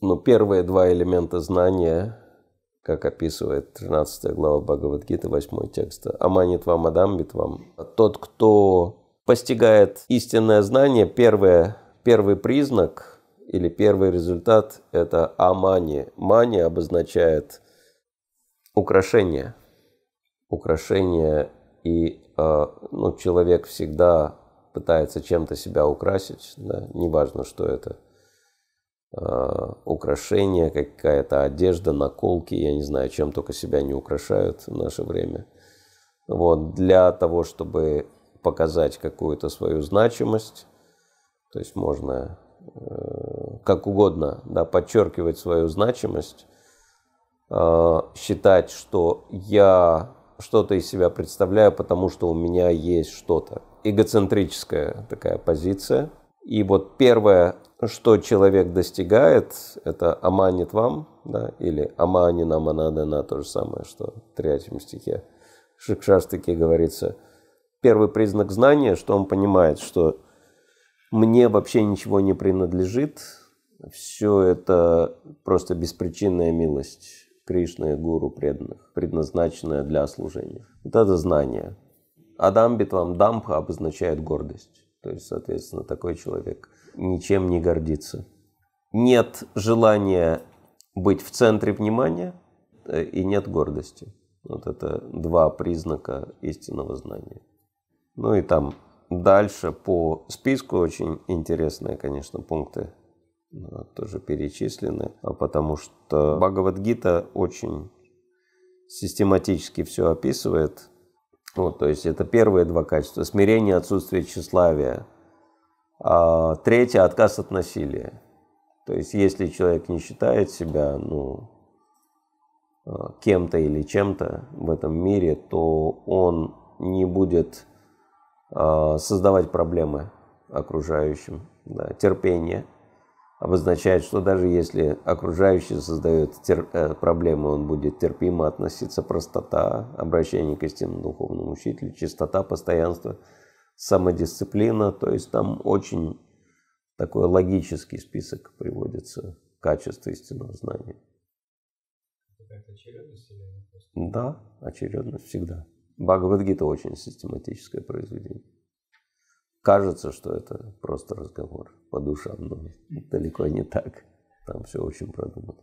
ну, первые два элемента знания, как описывает 13 глава Бхагавадгиты, 8 текста. «Аманит вам, адамбит вам». Тот, кто постигает истинное знание, первое, первый признак или первый результат – это амани. Мани обозначает украшение. Украшение и э, ну, человек всегда пытается чем-то себя украсить, да, неважно, что это – украшения, какая-то одежда, наколки, я не знаю, чем только себя не украшают в наше время. Вот, для того, чтобы показать какую-то свою значимость, то есть можно э, как угодно да, подчеркивать свою значимость, э, считать, что я что-то из себя представляю, потому что у меня есть что-то. Эгоцентрическая такая позиция. И вот первое что человек достигает, это аманит вам, да, или амани нам анадана, то же самое, что в третьем стихе Шикшаштаки говорится. Первый признак знания, что он понимает, что мне вообще ничего не принадлежит, все это просто беспричинная милость Кришны, Гуру преданных, предназначенная для служения. Вот это знание. Адамбитвам дамха обозначает гордость. То есть, соответственно, такой человек – ничем не гордиться. Нет желания быть в центре внимания э, и нет гордости. Вот это два признака истинного знания. Ну и там дальше по списку очень интересные, конечно, пункты тоже перечислены, а потому что Бхагавадгита очень систематически все описывает. Вот, то есть это первые два качества. Смирение, отсутствие тщеславия – а третье – отказ от насилия. То есть, если человек не считает себя ну, а, кем-то или чем-то в этом мире, то он не будет а, создавать проблемы окружающим. Да. Терпение обозначает, что даже если окружающий создает тер- э, проблемы, он будет терпимо относиться, простота, обращение к истинному духовному учителю, чистота, постоянство – самодисциплина, то есть там очень такой логический список приводится качеств истинного знания. Какая-то очередность или просто... Да, очередность всегда. Бхагавадгита очень систематическое произведение. Кажется, что это просто разговор по душам, но далеко не так. Там все очень продумано.